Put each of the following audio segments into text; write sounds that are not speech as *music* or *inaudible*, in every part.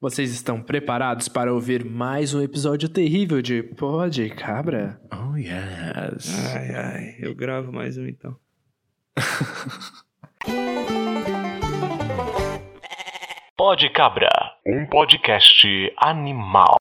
Vocês estão preparados para ouvir mais um episódio terrível de Pode Cabra? Oh, yes. Ai, ai, eu gravo mais um então. *laughs* Pode Cabra, um podcast animal.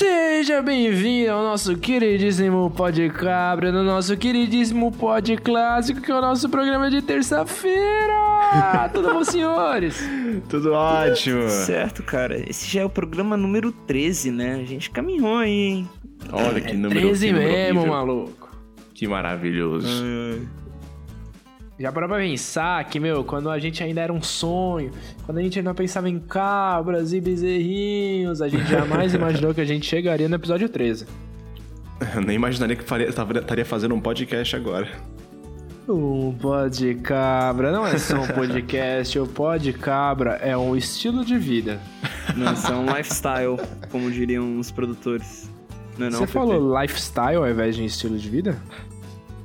Seja bem-vindo ao nosso queridíssimo Pode Cabra, no nosso queridíssimo Pod Clássico, que é o nosso programa de terça-feira. *laughs* Tudo bom, senhores? Tudo ótimo. Certo, cara. Esse já é o programa número 13, né? A gente caminhou aí, hein? Olha que número, 13 que número mesmo, horrível. maluco. Que maravilhoso. Já parou pra pensar que, meu, quando a gente ainda era um sonho, quando a gente ainda pensava em cabras e bezerrinhos, a gente jamais *laughs* imaginou que a gente chegaria no episódio 13. Eu nem imaginaria que faria- estaria fazendo um podcast agora. O Pod Cabra não é só um *laughs* podcast, o Pod Cabra é um estilo de vida. Não, isso é um lifestyle, como diriam os produtores. Não, é não, Você falou lifestyle ao invés de estilo de vida?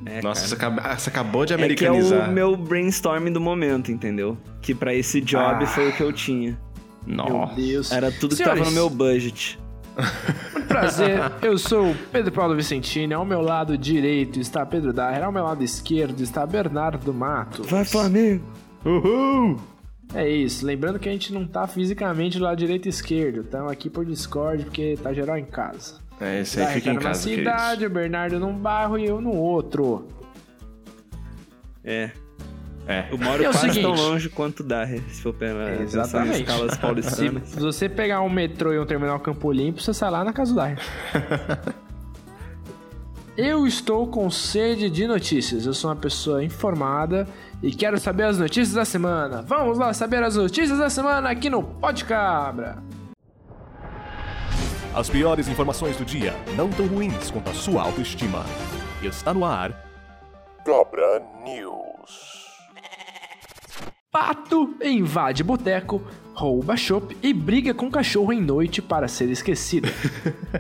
É, Nossa, você, acaba- você acabou de É que é americanizar. o meu brainstorming do momento, entendeu? Que pra esse job Ah. foi o que eu tinha. Nossa. Meu Deus. Era tudo que Senhores, tava no meu budget. *laughs* Muito prazer, eu sou o Pedro Paulo Vicentini, ao meu lado direito está Pedro Daher, ao meu lado esquerdo está Bernardo Matos. Vai, Flamengo! Uhul! É isso, lembrando que a gente não tá fisicamente do lado direito e esquerdo, estamos aqui por Discord porque tá geral em casa. É, isso aí Daher fica em casa, queridos. cidade, o Bernardo num bairro e eu no outro. É, É. eu moro é quase seguinte- tão longe quanto dá, se for pela, em Exatamente. escalas paulistanas. *laughs* Se você pegar um metrô e um terminal Campo Limpo, você sai lá na casa do Daher. *laughs* Eu estou com sede de notícias. Eu sou uma pessoa informada e quero saber as notícias da semana. Vamos lá saber as notícias da semana aqui no Pod Cabra. As piores informações do dia, não tão ruins quanto a sua autoestima. Está no ar. Cabra News. Pato invade boteco, rouba chopp e briga com cachorro em noite para ser esquecido.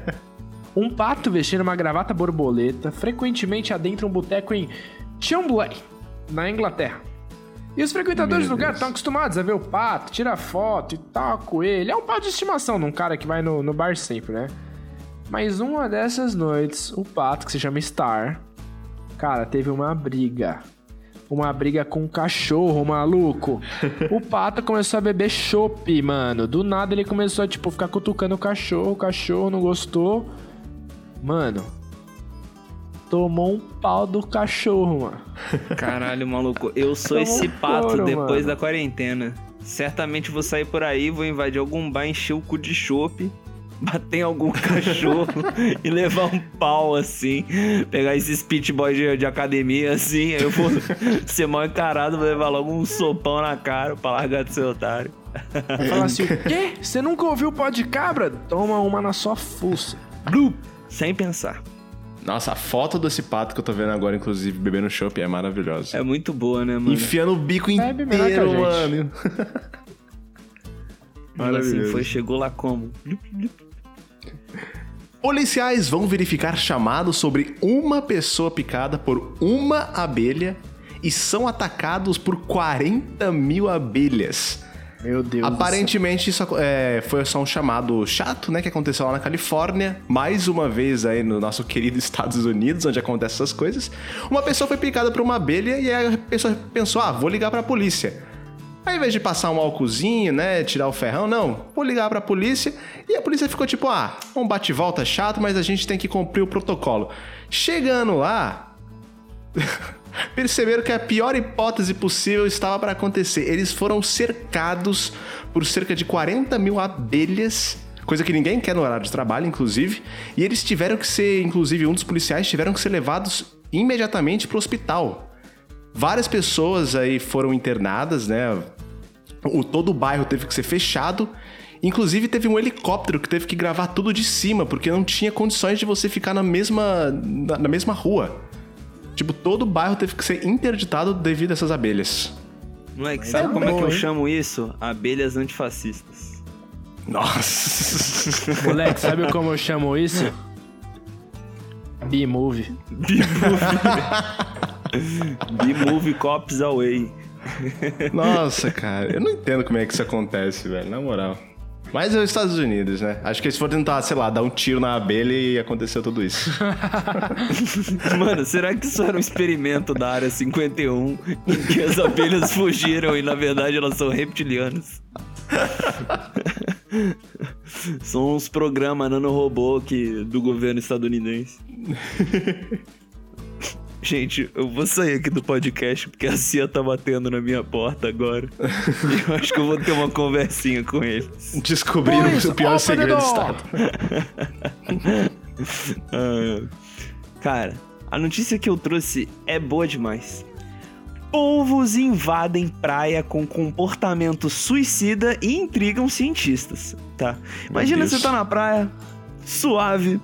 *laughs* um pato vestindo uma gravata borboleta frequentemente adentra um boteco em Chelmsley, na Inglaterra. E os frequentadores Meu do lugar estão acostumados a ver o pato, tirar foto e tal com ele. É um pato de estimação de um cara que vai no, no bar sempre, né? Mas uma dessas noites, o pato, que se chama Star, cara, teve uma briga. Uma briga com um cachorro, maluco. O *laughs* pato começou a beber chopp, mano. Do nada ele começou a, tipo, ficar cutucando o cachorro. O cachorro não gostou. Mano, tomou um pau do cachorro, mano. Caralho, maluco, eu sou Tomou esse pato couro, depois mano. da quarentena. Certamente vou sair por aí, vou invadir algum bar, encher o cu de chope, bater em algum *laughs* cachorro e levar um pau assim. Pegar esses pit boys de, de academia assim, aí eu vou *laughs* ser mal encarado, vou levar logo um sopão na cara pra largar de ser otário. Fala assim, o quê? Você nunca ouviu o pó de cabra? Toma uma na sua fuça. Blu! Sem pensar. Nossa, a foto desse pato que eu tô vendo agora, inclusive, bebendo chopp, é maravilhosa. É muito boa, né, mano? Enfiando o bico Bebe inteiro, mano. Fala assim, maravilhoso. foi, chegou lá como? Policiais vão verificar chamados sobre uma pessoa picada por uma abelha e são atacados por 40 mil abelhas. Meu Deus. Aparentemente isso é, foi só um chamado chato, né, que aconteceu lá na Califórnia, mais uma vez aí no nosso *laughs* querido Estados Unidos, onde acontecem essas coisas. Uma pessoa foi picada por uma abelha e a pessoa pensou, ah, vou ligar pra polícia. Aí, ao invés de passar um álcoolzinho, né, tirar o ferrão, não, vou ligar pra polícia. E a polícia ficou tipo, ah, um bate-volta chato, mas a gente tem que cumprir o protocolo. Chegando lá, *laughs* perceberam que a pior hipótese possível estava para acontecer. Eles foram cercados por cerca de 40 mil abelhas, coisa que ninguém quer no horário de trabalho, inclusive. E eles tiveram que ser, inclusive, um dos policiais tiveram que ser levados imediatamente para o hospital. Várias pessoas aí foram internadas, né? O, todo o bairro teve que ser fechado. Inclusive, teve um helicóptero que teve que gravar tudo de cima, porque não tinha condições de você ficar na mesma, na, na mesma rua. Tipo, todo o bairro teve que ser interditado devido a essas abelhas. Moleque, sabe é como é bom, que eu hein? chamo isso? Abelhas antifascistas. Nossa. *laughs* Moleque, sabe como eu chamo isso? B-movie. *laughs* B-Movie Cops Away. Nossa, cara, eu não entendo como é que isso acontece, velho, na moral. Mas é os Estados Unidos, né? Acho que eles foram tentar, sei lá, dar um tiro na abelha e aconteceu tudo isso. *laughs* Mano, será que isso era um experimento da área 51 em que as abelhas fugiram e na verdade elas são reptilianas? *laughs* São uns programas nanorobô que, do governo estadunidense. *laughs* Gente, eu vou sair aqui do podcast porque a Cia tá batendo na minha porta agora. E eu acho que eu vou ter uma conversinha com eles. Descobrimos Pois, o pior segredo do. Estado. *laughs* Ah, cara, a notícia que eu trouxe é boa demais. Polvos invadem praia com comportamento suicida e intrigam cientistas, tá? Imagina você tá na praia, suave,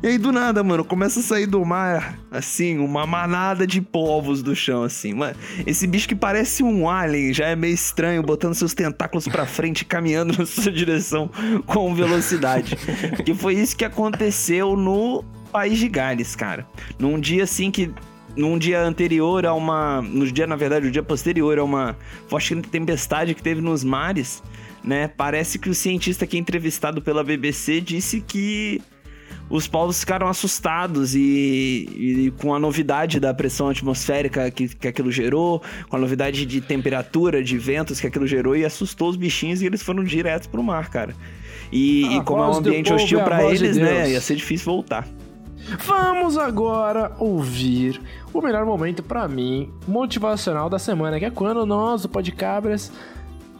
e aí do nada, mano, começa a sair do mar, assim, uma manada de polvos do chão, assim. Mano, esse bicho que parece um alien já é meio estranho, botando seus tentáculos pra frente e caminhando *laughs* na sua direção com velocidade. Porque foi isso que aconteceu no País de Gales, cara. Num dia assim que. Num dia anterior a uma. No dia, na verdade, o dia posterior a uma forte tempestade que teve nos mares, né? Parece que o cientista que é entrevistado pela BBC disse que os povos ficaram assustados e, e com a novidade da pressão atmosférica que, que aquilo gerou, com a novidade de temperatura, de ventos que aquilo gerou, e assustou os bichinhos e eles foram direto pro mar, cara. E, A e como é um ambiente hostil é a pra voz de eles, né? Ia ser difícil voltar. Vamos agora ouvir o melhor momento pra mim, motivacional da semana, que é quando nós, do Podcabras,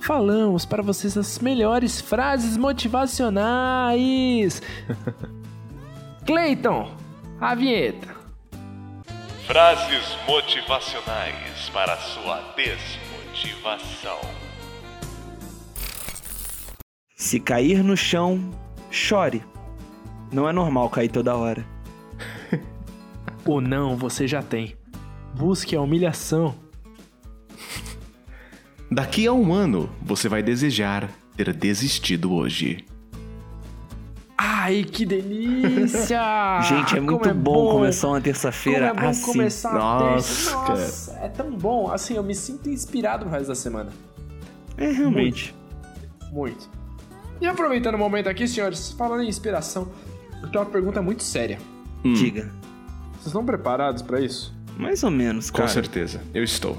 falamos para vocês as melhores frases motivacionais. *laughs* Cleiton, a vinheta. Frases motivacionais para sua desmotivação. Se cair no chão, chore. Não é normal cair toda hora. O não você já tem. Busque a humilhação. Daqui a um ano, você vai desejar ter desistido hoje. Ai, que delícia! Gente, é Como muito bom, começar uma terça-feira é bom assim. começar a Nossa, terça. Nossa, é tão bom. Assim, eu me sinto inspirado pro resto da semana. É, realmente. Muito. E aproveitando o momento aqui, senhores, falando em inspiração, eu tenho uma pergunta muito séria. Diga. Vocês estão preparados pra isso? Mais ou menos, Com cara. certeza, eu estou.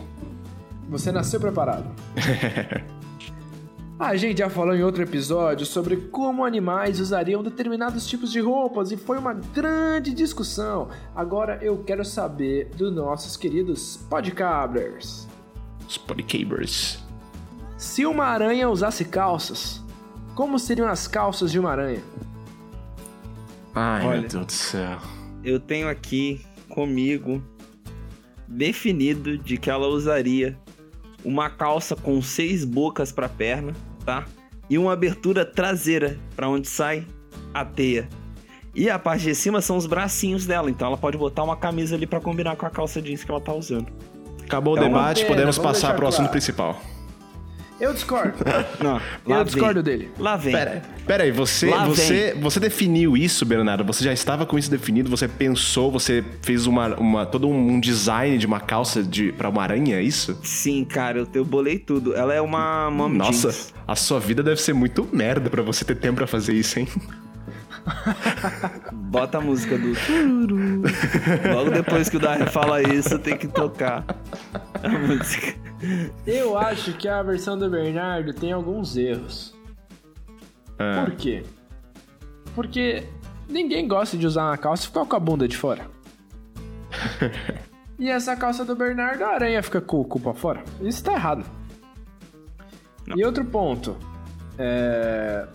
Você nasceu preparado? *laughs* A gente já falou em outro episódio sobre como animais usariam determinados tipos de roupas e foi uma grande discussão. Agora eu quero saber dos nossos queridos podcablers. Os podcabers. Se uma aranha usasse calças, como seriam as calças de uma aranha? Ai, Olha. meu Deus do céu. Eu tenho aqui comigo definido de que ela usaria uma calça com seis bocas pra perna, tá? E uma abertura traseira pra onde sai a teia. E a parte de cima são os bracinhos dela, então ela pode botar uma camisa ali pra combinar com a calça jeans que ela tá usando. Acabou o É uma debate, pena, podemos passar pro assunto claro. principal. Eu discordo. *laughs* Não, eu vem. discordo dele. Lá vem. Pera, pera aí, você, Lá você, você definiu isso, Bernardo? Você já estava com isso definido? Você pensou, você fez uma, uma, todo um design de uma calça de, pra uma aranha, é isso? Sim, cara, eu, eu bolei tudo. Ela é uma mom Nossa, jeans. a sua vida deve ser muito merda pra você ter tempo pra fazer isso, hein? *laughs* Bota a música do tururu. Logo depois que o Darren fala isso, tem que tocar a música. Eu acho que a versão do Bernardo tem alguns erros. Ah, Por quê? Porque ninguém gosta de usar uma calça e ficar com a bunda de fora. *laughs* e essa calça do Bernardo, a aranha fica com o cu pra fora. Isso tá errado. E outro ponto. É.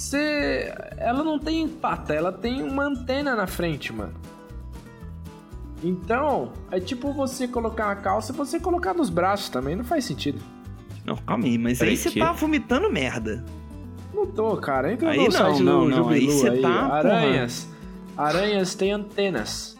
Você. Ela não tem pata, ela tem uma antena na frente, mano. Então, é tipo você colocar uma calça e você colocar nos braços também, não faz sentido. Não, calma aí, mas Peraí, aí você que? tá vomitando merda. Não tô, cara. Entra Aí no não, site não, do não. Aí Jubilu cê aí. tá, porra. Aranhas. Aranhas têm antenas.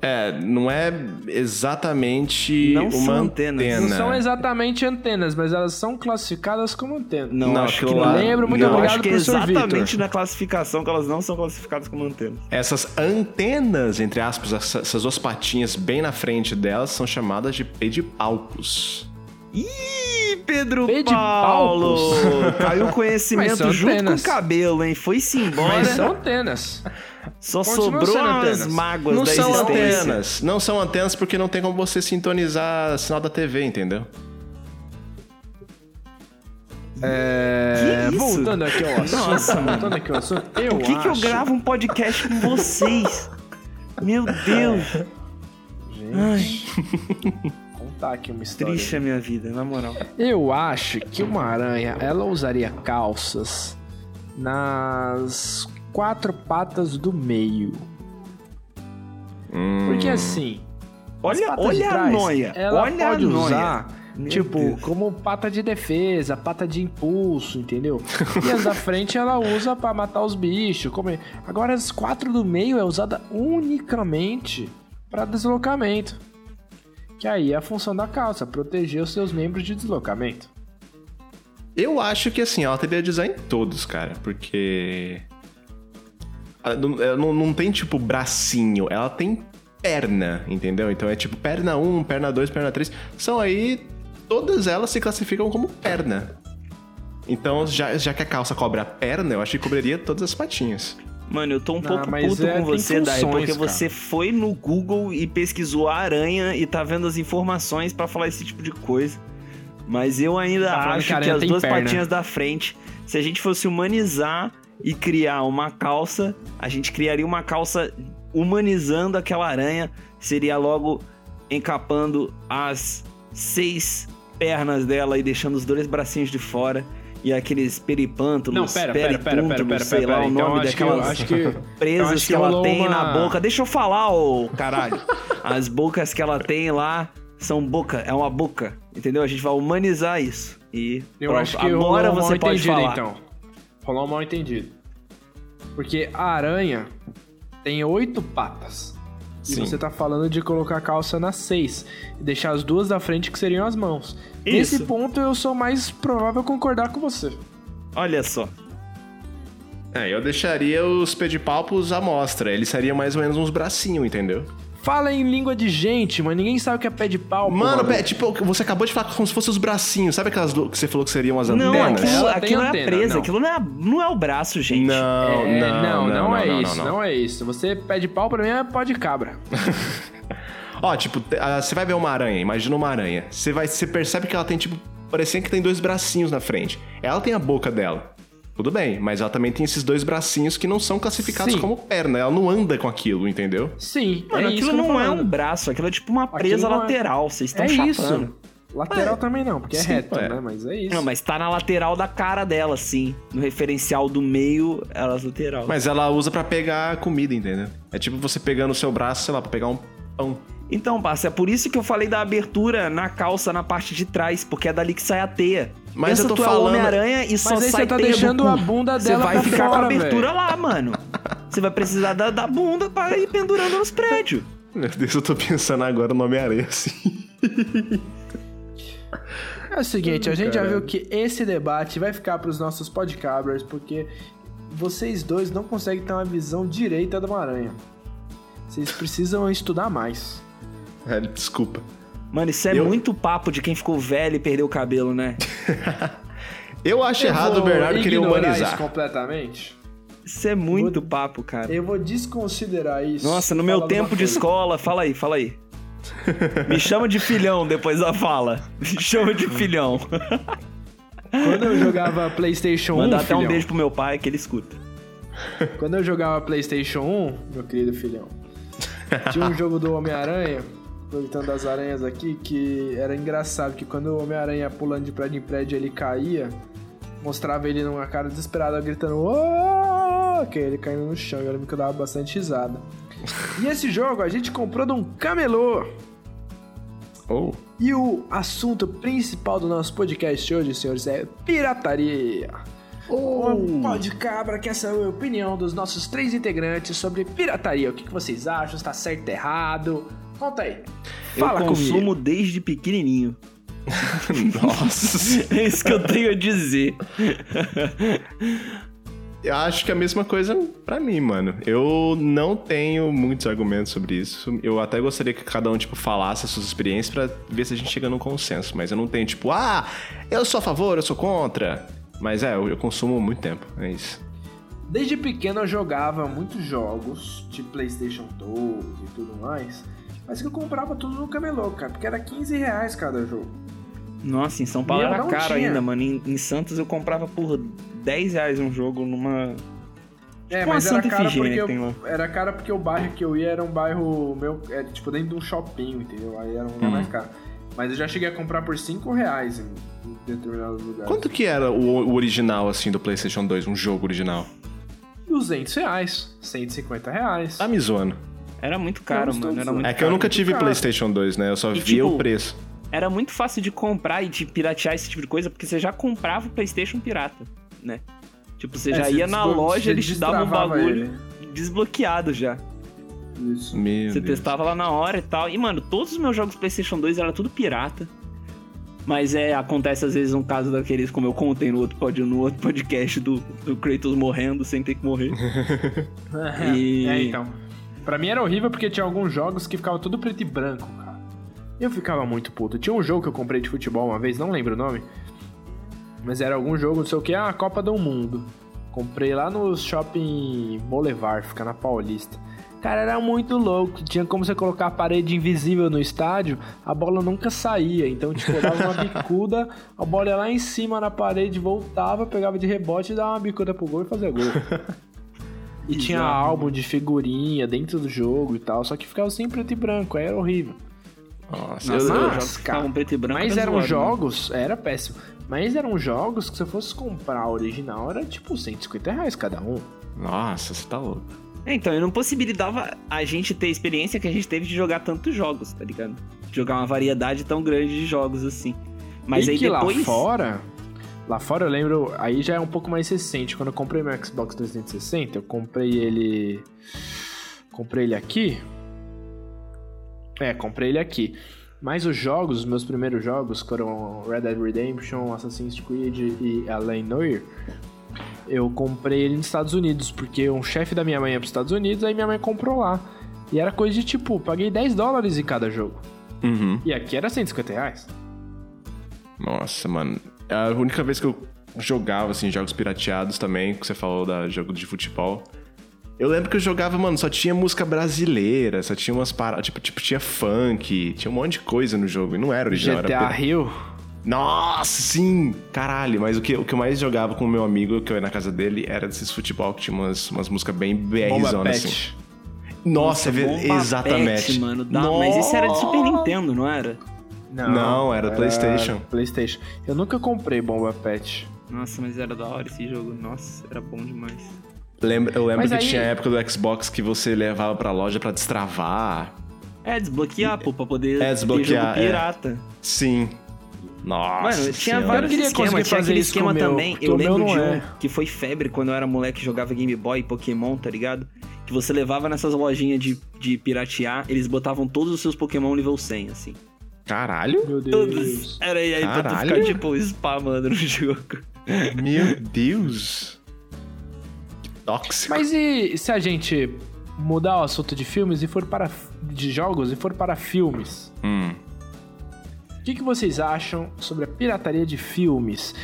É, não é exatamente Não uma são antena. antenas. Não são exatamente antenas, mas elas são classificadas como antenas. Não, Não, acho que não. Lembro, muito não, obrigado, acho que é exatamente Vitor. na classificação que elas não são classificadas como antenas. Essas antenas, entre aspas, essa- essas duas patinhas bem na frente delas são chamadas de pedipalpos. Ih, Pedro Pedipalpos? Paulo! Caiu conhecimento junto antenas. com o cabelo, hein? Foi-se embora. Mas são antenas. Só sobrou as mágoas Não da são existência. antenas. Não são antenas porque não tem como você sintonizar sinal da TV, entendeu? É, Que isso? voltando aqui ao assunto. Nossa, voltando aqui ao assunto. Eu Por que, que eu acho- gravo um podcast com vocês? Meu Deus, Gente, contar aqui uma história. triste a minha vida, na moral. Eu acho que uma aranha, ela usaria calças nas quatro patas do meio. Porque assim, as Olha, olha a trás, noia. Ela olha pode a noia. usar, Meu tipo, Deus. como pata de defesa, pata de impulso, entendeu? E as da frente ela usa pra matar os bichos. Comer. Agora as quatro do meio é usada unicamente pra deslocamento. Que aí é a função da calça, proteger os seus membros de deslocamento. Eu acho que assim, ela teria design em todos, cara, porque. Ela não, ela não, não tem tipo bracinho, ela tem perna, entendeu? Então é tipo perna 1, perna 2, perna 3. São aí. Todas elas se classificam como perna. Então, já, já que a calça cobre a perna, eu acho que cobriria todas as patinhas. Mano, eu tô um Ah, pouco mas puto é, com você, Dai, porque cara. você foi no Google e pesquisou a aranha e tá vendo as informações pra falar esse tipo de coisa. Mas eu ainda Tá que acho que, aranha as duas perna. patinhas da frente, se a gente fosse humanizar e criar uma calça, a gente criaria uma calça humanizando aquela aranha, seria logo encapando as seis pernas dela e deixando os dois bracinhos de fora. E aqueles peripântulos, Não, pera, pera, pera, pera, pera, sei pera, lá pera. o Então, nome que eu- daquelas acho que- então, presas que, que ela tem uma- na boca. Deixa eu falar, ô caralho. *laughs* As bocas que ela tem lá são boca, é uma boca, entendeu? A gente vai humanizar isso. E Eu pronto, acho que agora um você pode falar. então. Rolou um mal entendido. Porque a aranha tem oito patas. E Sim. você tá falando de colocar a calça nas seis. E deixar as duas da frente, que seriam as mãos. Isso. Nesse ponto, eu sou mais provável concordar com você. Olha só. É, eu deixaria os pedipalpos à mostra. Eles seriam mais ou menos uns bracinhos, entendeu? Fala em língua de gente, mano. Ninguém sabe o que é pé de pau. Mano, porra. pé, tipo, você acabou de falar como se fossem os bracinhos. Sabe aquelas do- que você falou que seriam as Não, antenas? aquilo, Ela tem aquilo é a antena, presa, não. aquilo não é, não é o braço, gente. Não, É, não, não, é não, isso, não, é isso. Você pé de pau pra mim é pó de cabra. *laughs* Ó, tipo, ah, você vai ver uma aranha, imagina uma aranha. Você vai, você percebe que ela tem tipo, parecendo que tem dois bracinhos na frente. Ela tem a boca dela. Tudo bem, mas ela também tem esses dois bracinhos que não são classificados Sim. como perna. Ela não anda com aquilo, entendeu? Sim, Mano, é aquilo não é um braço, aquilo é tipo uma presa não é- lateral. Vocês estão É chapando. isso. Lateral também não, porque é Sim, reto, é. né? Mas é isso. Não, mas tá na lateral da cara dela, sim. No referencial do meio, elas lateral. Mas ela usa pra pegar comida, entendeu? É tipo você pegando o seu braço, sei lá, pra pegar um pão. Então, parça, é por isso que eu falei da abertura na calça na parte de trás, porque é dali que sai a teia. Mas Pensa eu tô tu é falando- Homem-Aranha e só Mas aí sai você tá teia do deixando a bunda Você dela vai pra ficar com fora, a abertura velho. lá, mano. Você vai precisar da, da bunda pra ir pendurando nos prédios. Meu Deus, eu tô pensando agora no Homem-Aranha assim. *laughs* É o seguinte, a gente já Caralho. viu que esse debate vai ficar pros nossos podcabrers, porque vocês dois não conseguem ter uma visão direita de uma aranha. Vocês precisam estudar mais. É, desculpa. Mano, isso é Eu- muito papo de quem ficou velho e perdeu o cabelo, né? *laughs* Eu acho Eu errado o vou Bernardo querer humanizar. isso completamente. Isso é muito papo, cara. Eu vou desconsiderar isso. Nossa, no meu tempo de coisa. escola, fala aí, fala aí. *laughs* Me chama de filhão depois da fala. Me chama de filhão. Quando eu jogava PlayStation 1, Manda até um filhão, beijo pro meu pai que ele escuta. Quando eu jogava PlayStation 1, meu querido filhão, tinha um jogo do Homem-Aranha, aproveitando as aranhas aqui, que era engraçado que quando o Homem-Aranha pulando de prédio em prédio ele caía, mostrava ele numa cara desesperada gritando "Ô!", que ele caindo no chão, e eu lembro que eu dava bastante risada. E esse jogo a gente comprou de um camelô. Oh. E o assunto principal do nosso podcast hoje, senhores, é pirataria. O Pode Cabra quer saber a opinião dos nossos três integrantes sobre pirataria. O que, que vocês acham? Está certo, errado? Conta aí. Fala eu consumo comigo. desde pequenininho. *laughs* Nossa. É isso que eu tenho a dizer. Eu acho que é a mesma coisa pra mim, mano. Eu não tenho muitos argumentos sobre isso. Eu até gostaria que cada um, tipo, falasse as suas experiências pra ver se a gente chega num consenso. Mas eu não tenho, tipo, ah, eu sou a favor, eu sou contra. Mas é, eu, eu consumo muito tempo, é isso. Desde pequeno eu jogava muitos jogos, tipo PlayStation 2 e tudo mais. Mas que eu comprava tudo no camelô, cara, porque era 15 reais cada jogo. Nossa, em São Paulo era caro tinha. ainda, mano. Em, em Santos eu comprava por 10 reais um jogo numa. É, Tipo mas uma era Santa caro, Efigênia porque que eu, era caro porque o bairro que eu ia era um bairro meu, é, tipo dentro de um shopping, entendeu? Aí era um lugar Hum. mais caro. Mas eu já cheguei a comprar por 5 reais em, em determinados lugares. Quanto que era o, o original, assim, do PlayStation 2, um jogo original? 200 reais, 150 reais. Tá me zoando. Era muito caro, mano. Era muito É que eu nunca tive caro. PlayStation 2, né? Eu só E, via tipo, o preço. Era muito fácil de comprar e de piratear esse tipo de coisa, porque você já comprava o PlayStation pirata, né? Tipo, você É, já você ia na loja, eles te davam um bagulho ele. desbloqueado já. Isso. Meu Você Deus. testava lá na hora e tal. E, mano, todos os meus jogos PlayStation 2 era tudo pirata. Mas é, acontece às vezes um caso daqueles, como eu contei no outro, pod, no outro podcast do, do Kratos morrendo sem ter que morrer. *laughs* E- É, então. Pra mim era horrível porque tinha alguns jogos que ficava tudo preto e branco, cara. Eu ficava muito puto. Tinha um jogo que eu comprei de futebol uma vez, não lembro o nome. Mas era algum jogo, não sei o que, ah, Copa do Mundo. Comprei lá no shopping Boulevard, fica na Paulista. Cara, era muito louco. Tinha como você colocar a parede invisível no estádio, a bola nunca saía. Então, tipo, eu dava uma *laughs* bicuda, a bola ia lá em cima na parede, voltava, pegava de rebote dava uma bicuda pro gol e fazia gol. *laughs* E tinha Bizarro, álbum de figurinha dentro do jogo e tal, só que ficava sempre preto e branco, aí era horrível. Nossa, Nossa, eu, eu- Mas, que cara, preto e branco Mas era eram zoado, né? jogos, era péssimo, mas eram jogos que se eu fosse comprar a original era tipo 150 reais cada um. Nossa, você tá louco. É, então, e não possibilitava a gente ter a experiência que a gente teve de jogar tantos jogos, tá ligado? De jogar uma variedade tão grande de jogos assim. Mas e aí que depois. lá fora, lá fora eu lembro, aí já é um pouco mais recente, quando eu comprei meu Xbox 360, eu comprei ele comprei ele aqui. É, comprei ele aqui. Mas os jogos, os meus primeiros jogos foram Red Dead Redemption, Assassin's Creed e Alien Noir. Eu comprei ele nos Estados Unidos, porque um chefe da minha mãe ia pros Estados Unidos, aí minha mãe comprou lá. E era coisa de tipo, paguei 10 dólares em cada jogo. Uhum. E aqui era 150 reais. Nossa, mano. A única vez que eu jogava, assim, jogos pirateados também, que você falou da jogo de futebol. Eu lembro que eu jogava, mano, só tinha música brasileira, só tinha umas paradas, tipo, tipo, tinha funk, tinha um monte de coisa no jogo, e não era original, GTA era... Rio. Nossa, sim! Caralho, mas o que, o que eu mais jogava com o meu amigo, que eu ia na casa dele, era desses futebol que tinha umas, umas músicas bem BR-zona, assim. Nossa, é Bomba exatamente. Pet, mano. Dá- Mas esse era de Super Nintendo, não era? Não, era PlayStation. PlayStation. Eu nunca comprei Bomba Pet. Nossa, mas era da hora esse jogo. Nossa, era bom demais. Lembra- eu lembro Mas que aí- tinha a época do Xbox que você levava pra loja pra destravar. É, desbloquear, pô, pra poder É, desbloquear, ter é. jogo pirata. Sim. Nossa. Mano, tinha Senhora. vários Eu esquemas. Tinha fazer aquele esquema meu, também. porque Eu meu lembro não de um é. que foi febre quando eu era moleque e jogava Game Boy, Pokémon, tá ligado? Que você levava nessas lojinhas de, de piratear, eles botavam todos os seus Pokémon nível 100, assim. Caralho? Meu Todos. Deus. Era aí pra tu ficar, tipo, spamando no jogo. *laughs* Meu Deus. Que tóxico. Mas e se a gente mudar o assunto de filmes e for para de jogos e for para filmes? Hum. O que, que vocês acham sobre a pirataria de filmes?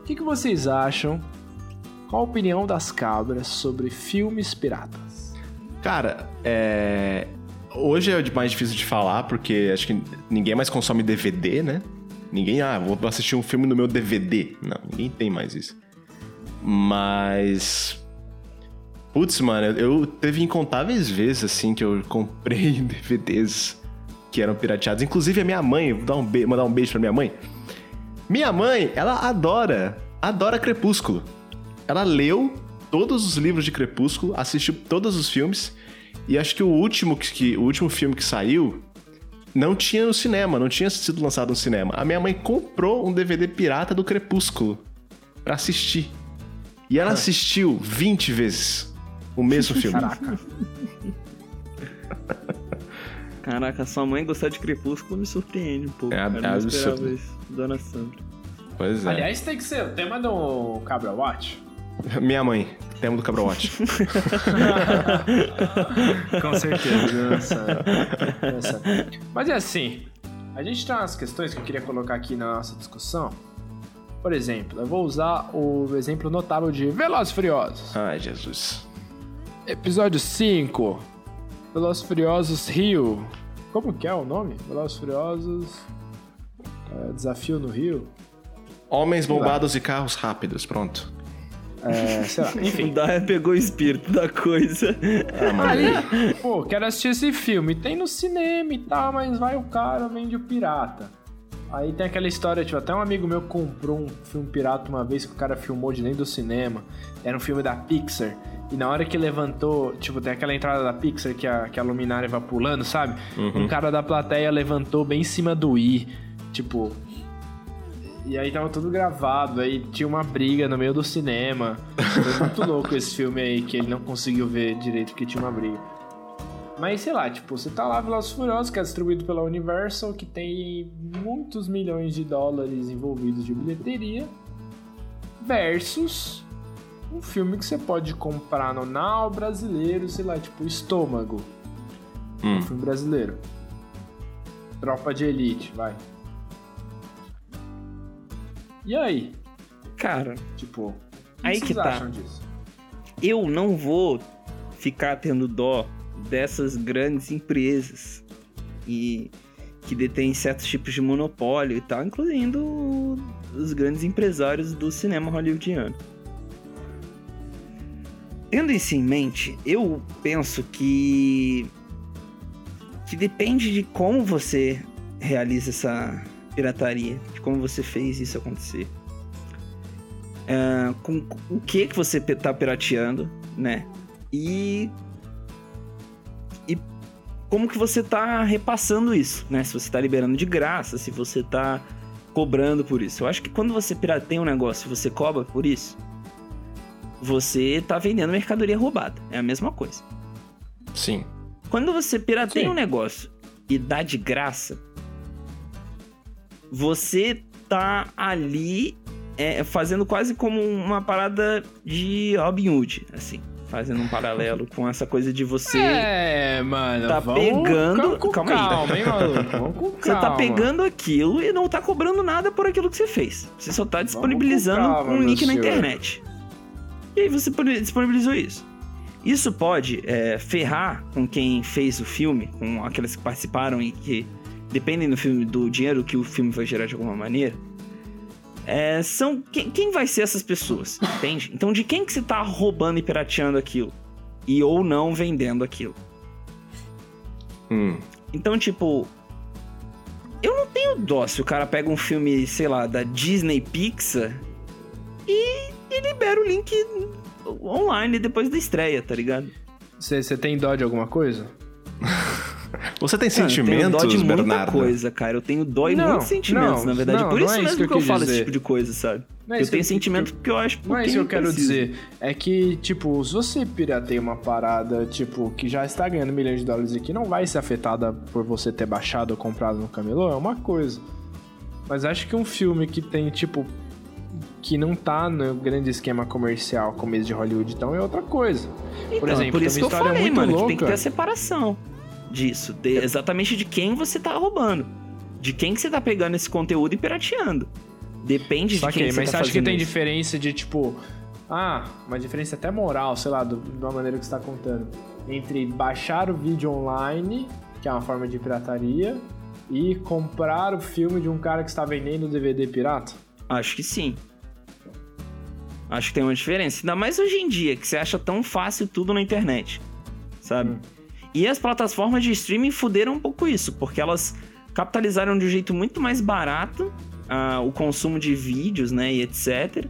O que, que vocês acham? Qual a opinião das cabras sobre filmes piratas? Cara, é. Hoje é mais difícil de falar, porque acho que ninguém mais consome DVD, né? Ninguém, ah, vou assistir um filme no meu DVD. Não, ninguém tem mais isso. Mas. Putz, mano, eu teve incontáveis vezes, assim, que eu comprei *laughs* DVDs que eram pirateados. Inclusive a minha mãe, vou dar um mandar um beijo pra minha mãe. Minha mãe, ela adora, adora Crepúsculo. Ela leu todos os livros de Crepúsculo, assistiu todos os filmes, e acho que o último, que, que- o último filme que saiu não tinha no cinema, não tinha sido lançado no cinema. A minha mãe comprou um DVD pirata do Crepúsculo pra assistir. E ela assistiu 20 vezes o mesmo filme. Caraca. Caraca, sua mãe gostar de Crepúsculo me surpreende um pouco. É cara. ab- Eu não esperava absurdo. isso. Dona Sandra. Pois é. Aliás, tem que ser o tema do Cabra Watch. Minha mãe, tema do Cabra Watch. *laughs* Com certeza. Mas é assim, a gente tem umas questões que eu queria colocar aqui na nossa discussão. Por exemplo, eu vou usar o exemplo notável de Velozes e Furiosos. Ai, Jesus. Episódio 5. Velozes e Furiosos Rio. Como que é o nome? Velozes e Furiosos... é, Desafio no Rio? Homens bombados e carros rápidos, pronto. É, sei lá, *laughs* enfim. O Daya pegou o espírito da coisa. Aí, pô, quero assistir esse filme. Tem no cinema e tal, mas vai o cara, vende o pirata. Aí tem aquela história, tipo, até um amigo meu comprou um filme pirata uma vez que o cara filmou de dentro do cinema. Era um filme da Pixar. E na hora que levantou, tipo, tem aquela entrada da Pixar que a, que a luminária vai pulando, sabe? Um cara da plateia levantou bem em cima do I. Tipo. E aí tava tudo gravado, aí tinha uma briga no meio do cinema. Foi *laughs* muito louco esse filme aí, que ele não conseguiu ver direito porque tinha uma briga. Mas sei lá, tipo, você tá lá Velozes Furiosos, que é distribuído pela Universal, que tem muitos milhões de dólares envolvidos de bilheteria, versus um filme que você pode comprar no Now brasileiro, sei lá, tipo Estômago. Um filme brasileiro. Tropa de Elite, vai. E aí? Cara, Tipo, Aí vocês que tá. eu não vou ficar tendo dó dessas grandes empresas e que detêm certos tipos de monopólio e tal, incluindo os grandes empresários do cinema hollywoodiano. Tendo isso em mente, eu penso que que depende de como você realiza essa pirataria, de como você fez isso acontecer. Ah, com o que que você tá pirateando, né? E e como que você tá repassando isso, né? Se você tá liberando de graça, se você tá cobrando por isso. Eu acho que quando você pirateia um negócio e você cobra por isso, você tá vendendo mercadoria roubada. É a mesma coisa. Sim. Quando você pirateia Sim. um negócio e dá de graça, você tá ali é, fazendo quase como uma parada de Robin Hood, assim. Fazendo um paralelo com essa coisa de você. *laughs* É, mano. tá pegando- com calma aí. calma, hein, maluco? Vamos com *laughs* Você tá pegando aquilo e não tá cobrando nada por aquilo que você fez. Você só tá disponibilizando calma, um link na senhor. internet. E aí você disponibilizou isso. Isso pode é, ferrar com quem fez o filme, com aqueles que participaram e que dependem do filme, do dinheiro que o filme vai gerar de alguma maneira. É, são quem, quem vai ser essas pessoas, entende? Então de quem que você tá roubando e pirateando aquilo? E ou não vendendo aquilo? Hum. Então, tipo. Eu não tenho dó se o cara pega um filme, sei lá, da Disney Pixar e, e libera o link online depois da estreia, tá ligado? Você você tem dó de alguma coisa? Você tem Cara, eu tenho sentimentos, dó de muita Bernardo? coisa, cara. Eu tenho dó e Não, muitos sentimentos, não, na verdade. não, Por não isso é isso mesmo que que eu eu, quis falo esse dizer. tipo de coisa, sabe? É eu tenho que sentimento porque eu acho Não é isso que eu quero preciso. dizer. É que, tipo, se você pirateia uma parada, tipo, que já está ganhando milhões de dólares e que não vai ser afetada por você ter baixado ou comprado no camelô, é uma coisa. Mas acho que um filme que tem, tipo, que não tá no grande esquema comercial como esse de Hollywood, então é outra coisa. Então, por é exemplo, por tem isso que eu história falei, muito mano, que louca. tem que ter a separação disso. de- exatamente de quem você tá roubando. De quem que você tá pegando esse conteúdo e pirateando. Depende de quem que mas você você tá acha que tem isso. diferença de, tipo... Ah, uma diferença até moral, sei lá, do, de uma maneira que você tá contando. Entre baixar o vídeo online, que é uma forma de pirataria, e comprar o filme de um cara que está vendendo DVD pirata? Acho que sim. Acho que tem uma diferença. Ainda mais hoje em dia, que você acha tão fácil tudo na internet. Sabe? Hum. E as plataformas de streaming fuderam um pouco isso, porque elas capitalizaram de um jeito muito mais barato ah, o consumo de vídeos, né, e etc.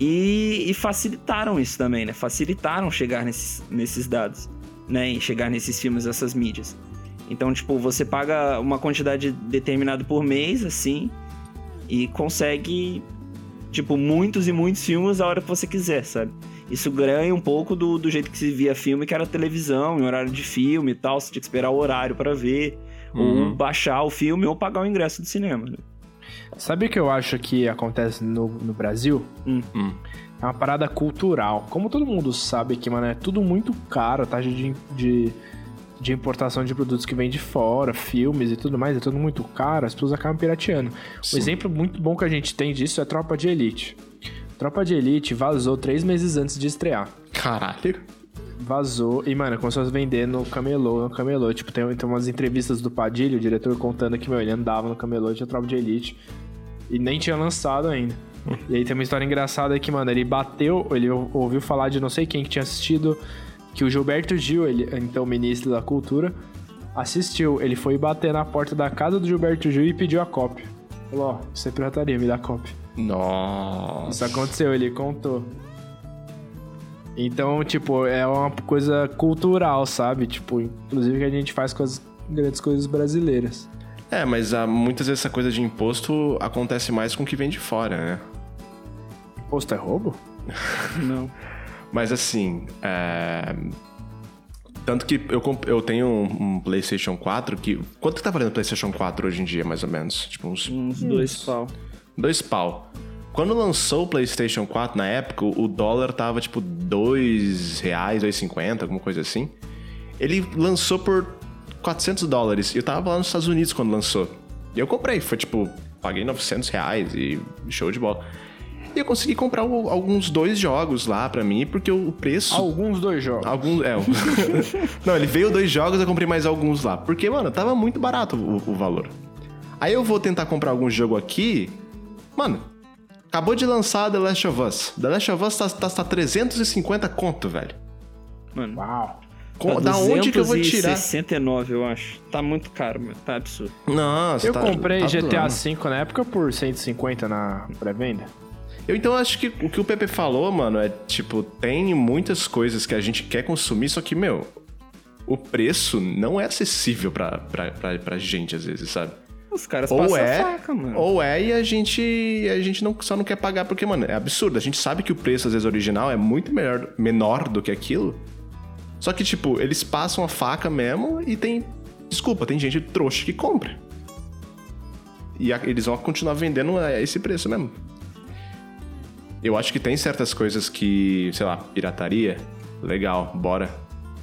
E, e facilitaram isso também, né? Facilitaram chegar nesses, nesses dados, né? E chegar nesses filmes, essas mídias. Então, tipo, você paga uma quantidade determinada por mês, assim, e consegue tipo, muitos e muitos filmes a hora que você quiser, sabe? Isso ganha um pouco do, do jeito que se via filme, que era televisão, em horário de filme e tal. Você tinha que esperar o horário para ver, Uhum. ou baixar o filme, ou pagar o ingresso do cinema. né? Sabe o que eu acho que acontece no, no Brasil? Hum. Hum. É uma parada cultural. Como todo mundo sabe que, mano, é tudo muito caro, a taxa de, de, de importação de produtos que vem de fora, filmes e tudo mais, é tudo muito caro, as pessoas acabam pirateando. Sim. Um exemplo muito bom que a gente tem disso é Tropa de Elite. Tropa de Elite vazou três meses antes de estrear. Caralho. Vazou e, mano, começou a vender no camelô, no camelô. Tipo, tem, tem umas entrevistas do Padilha, o diretor, contando que, meu, ele andava no camelô, tinha Tropa de Elite. E nem tinha lançado ainda. E aí tem uma história engraçada que, mano, ele bateu, ele ou- ouviu falar de não sei quem que tinha assistido, que o Gilberto Gil, ele, então ministro da Cultura, assistiu. Ele foi bater na porta da casa do Gilberto Gil e pediu a cópia. Falou, ó, isso é pirataria, me dá a cópia. Nossa. Isso aconteceu, ele contou. Então, tipo, é uma coisa cultural, sabe? Tipo, inclusive que a gente faz com as grandes coisas brasileiras. É, mas ah, muitas vezes essa coisa de imposto acontece mais com o que vem de fora, né? Imposto é roubo? *laughs* Não. Mas assim, é... Tanto que eu, comp- eu tenho um, um PlayStation 4 que. Quanto que tá valendo o PlayStation 4 hoje em dia, mais ou menos? Tipo, uns Uns dois pau. Dois pau. Quando lançou o PlayStation 4 na época, o dólar tava tipo dois reais, 2,50, alguma coisa assim. Ele lançou por 400 dólares. E eu tava lá nos Estados Unidos quando lançou. E eu comprei, foi tipo, paguei 900 reais e show de bola. E eu consegui comprar alguns dois jogos lá pra mim, porque o preço. Alguns dois jogos. Alguns. É. *laughs* Não, ele veio dois jogos, eu comprei mais alguns lá. Porque, mano, tava muito barato o, o valor. Aí eu vou tentar comprar algum jogo aqui. Mano, acabou de lançar The Last of Us. The Last of Us tá, tá, tá 350 conto, velho. Mano. Uau. Com- Tá da onde que eu vou tirar? 269, eu acho. Tá muito caro, mano. Tá absurdo. Nossa, Eu tá- comprei tá GTA. V na época por 150 na pré-venda. Eu então acho que o que o Pepe falou, mano, é tipo, tem muitas coisas que a gente quer consumir, só que, meu, o preço não é acessível pra, pra, pra, pra gente, às vezes, sabe? Os caras Ou passam é, faca, mano. ou é e a gente, a gente não, só não quer pagar porque, mano, é absurdo. A gente sabe que o preço, às vezes, original é muito melhor, menor do que aquilo. Só que, tipo, eles passam a faca mesmo e tem. Desculpa, tem gente trouxa que compra. E a- eles vão continuar vendendo a esse preço mesmo. Eu acho que tem certas coisas que, sei lá, pirataria, legal, bora.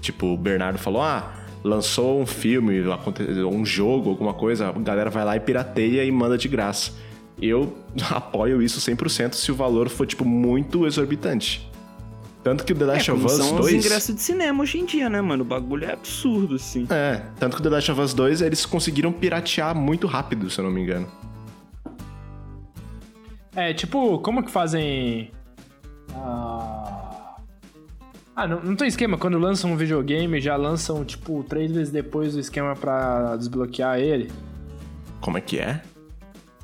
Tipo, o Bernardo falou: ah, lançou um filme, um jogo, alguma coisa, a galera vai lá e pirateia e manda de graça. Eu *laughs* apoio isso 100% se o valor for, tipo, muito exorbitante. Tanto que o The É, Last of como Us são os 2. ingressos de cinema hoje em dia, né, mano? O bagulho é absurdo, assim. É, tanto que o The Last of Us 2 eles conseguiram piratear muito rápido, se eu não me engano. É, tipo, como que fazem. Ah, ah não, não tem esquema. Quando lançam um videogame, já lançam, tipo, três vezes depois o esquema pra desbloquear ele. Como é que é?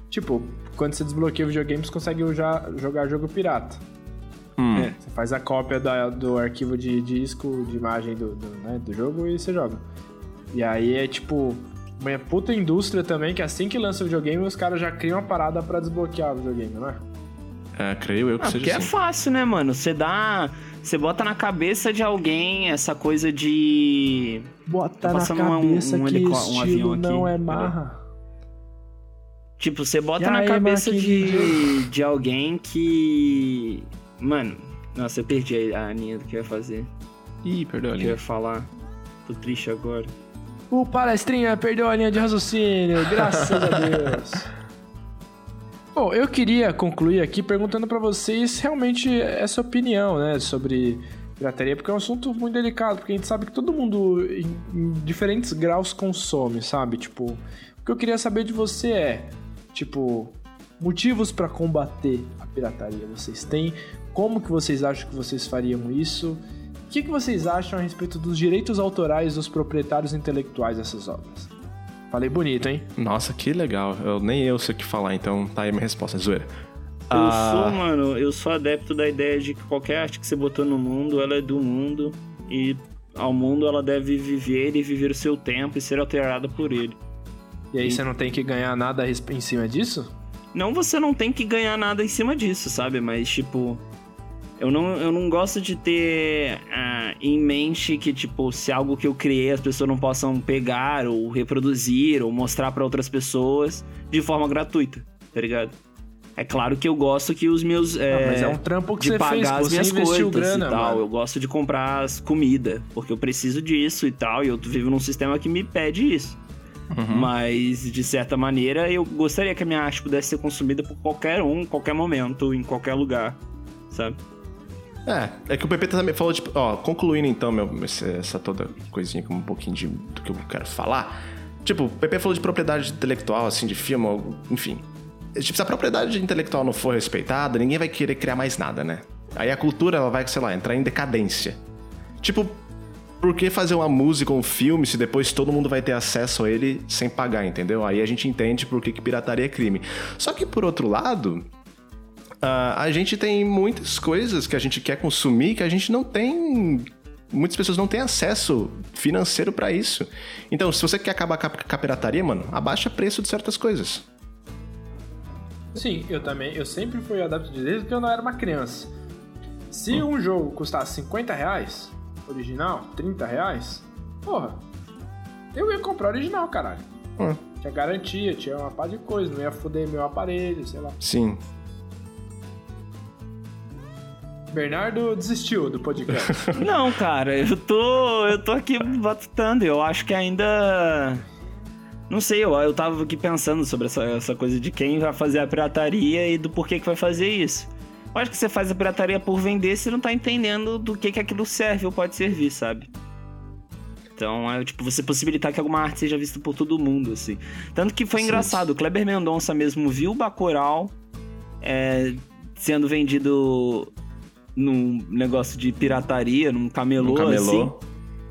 Tipo, quando você desbloqueia o videogame, você consegue já jogar jogo pirata. Hum. É. Você faz a cópia da- do arquivo de disco, de imagem do, do, né, do jogo e você joga. E aí é tipo uma puta indústria também, que assim que lança o videogame, os caras já criam uma parada pra desbloquear o videogame, não é? É, creio eu que Ah, seja porque é assim. fácil, né, mano? Você dá. Você bota na cabeça de alguém essa coisa de. Bota Tá passando um- um helicó- um avião aqui, não é marra. Tipo, você bota E na aí, cabeça de, de alguém que. Mano, nossa, eu perdi a a linha do que eu ia fazer. Ih, perdeu O que eu ali. ia falar. Tô triste agora. O palestrinha perdeu a linha de raciocínio, graças a *laughs* Deus. Bom, eu queria concluir aqui perguntando pra vocês realmente essa opinião, né, sobre pirataria, porque é um assunto muito delicado, porque a gente sabe que todo mundo em, diferentes graus consome, sabe? Tipo, o que eu queria saber de você é, tipo, motivos pra combater a pirataria vocês têm? Como que vocês acham que vocês fariam isso? O que, que vocês acham a respeito dos direitos autorais dos proprietários intelectuais dessas obras? Falei bonito, hein? Nossa, que legal. Eu, nem eu sei o que falar, então tá aí minha resposta, zoeira. Eu Ah, sou, mano, eu sou adepto da ideia de que qualquer arte que você botou no mundo, ela é do mundo. E ao mundo ela deve viver e viver o seu tempo e ser alterada por ele. E aí você não tem que ganhar nada em cima disso? Não você não tem que ganhar nada em cima disso, sabe? Mas, tipo. Eu não, eu não gosto de ter ah, em mente que, tipo, se algo que eu criei as pessoas não possam pegar ou reproduzir ou mostrar pra outras pessoas de forma gratuita, tá ligado? É claro que eu gosto que os meus. É, mas é um trampo que de você pagar fez, as você minhas coisas grana, e tal. mano. Eu gosto de comprar as comida, porque eu preciso disso e tal. E eu vivo num sistema que me pede isso. Uhum. Mas, de certa maneira, eu gostaria que a minha arte pudesse ser consumida por qualquer um, em qualquer momento, em qualquer lugar, sabe? É, é que o PP também falou, tipo, ó, concluindo então, meu, essa toda coisinha com um pouquinho de, do que eu quero falar. Tipo, o PP falou de propriedade intelectual, assim, de filme, enfim. Tipo, se a propriedade intelectual não for respeitada, ninguém vai querer criar mais nada, né? Aí a cultura, ela vai, sei lá, entrar em decadência. Tipo, por que fazer uma música um filme se depois todo mundo vai ter acesso a ele sem pagar, entendeu? Aí a gente entende por que, que pirataria é crime. Só que, por outro lado, ah, a gente tem muitas coisas que a gente quer consumir que a gente não tem. Muitas pessoas não têm acesso financeiro pra isso. Então, se você quer acabar com a pirataria, mano, abaixa o preço de certas coisas. Sim, eu também. Eu sempre fui adepto de desde que eu não era uma criança. Se um jogo custasse 50 reais, original, 30 reais, porra, eu ia comprar original, caralho. Hum. Tinha garantia, tinha uma pá de coisa, não ia foder meu aparelho, sei lá. Sim. Bernardo desistiu do podcast. *laughs* Não, cara, eu tô. Eu tô aqui batutando. Eu acho que ainda. Não sei, eu, eu tava aqui pensando sobre essa, essa coisa de quem vai fazer a pirataria e do porquê que vai fazer isso. Eu acho que você faz a pirataria por vender, você não tá entendendo do que, que aquilo serve ou pode servir, sabe? Então, é tipo, você possibilitar que alguma arte seja vista por todo mundo, assim. Tanto que foi Sim. engraçado, o Kleber Mendonça mesmo viu o Bacurau é, sendo vendido num negócio de pirataria, num camelô, Um camelô. assim.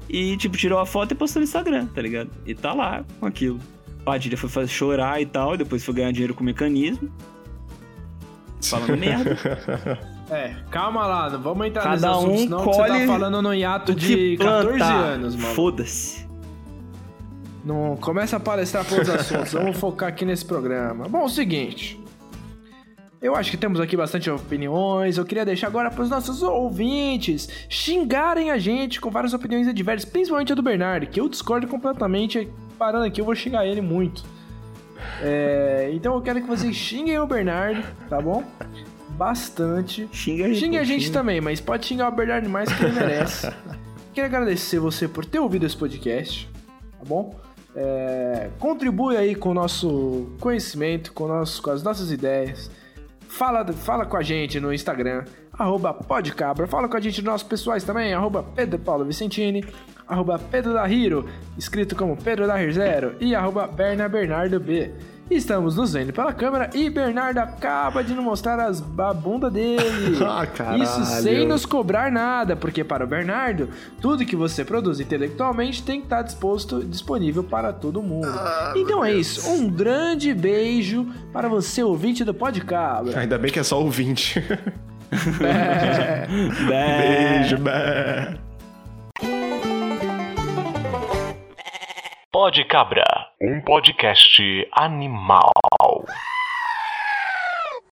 E, tipo, tirou a foto e postou no Instagram, tá ligado? E tá lá com aquilo. Padilha foi fazer chorar e tal, e depois foi ganhar dinheiro com o mecanismo. Falando *laughs* merda. é, calma lá, não vamos entrar nesse Cada assunto, um senão você tá colhe falando no hiato de que 14 plantar. anos, mano. Foda-se. Não começa a palestrar para outros assuntos, vamos focar aqui nesse programa. Bom, é o seguinte. Eu acho que temos aqui bastante opiniões. Eu queria deixar agora para os nossos ouvintes xingarem a gente com várias opiniões adversas, principalmente a do Bernardo, que eu discordo completamente. Parando aqui, eu vou xingar ele muito. É, então eu quero que vocês xinguem o Bernardo, tá bom? Bastante. Xinga. Xingue pô, a gente também, mas pode xingar o Bernardo mais que ele merece. *laughs* Quero agradecer você por ter ouvido esse podcast, tá bom? É, contribui aí com o nosso conhecimento, com, nosso, com as nossas ideias. Fala, fala com a gente no Instagram, arroba podcabra. Fala com a gente nos nossos pessoais também, arroba Pedro Paulo Vicentini, arroba Pedro da Hiro, escrito como Pedro da Zero, e arroba Berna Bernardo B. Estamos nos vendo pela câmera e Bernardo acaba de nos mostrar as, a bunda dele. *laughs* Ah, caralho. Isso sem nos cobrar nada, porque para o Bernardo, tudo que você produz intelectualmente tem que estar disposto, disponível para todo mundo. então é isso. Um grande beijo para você, ouvinte do Podcabra. Ainda bem que é só ouvinte. *laughs* É. Bé. *laughs* Beijo, bé. Pode Cabra, um podcast animal.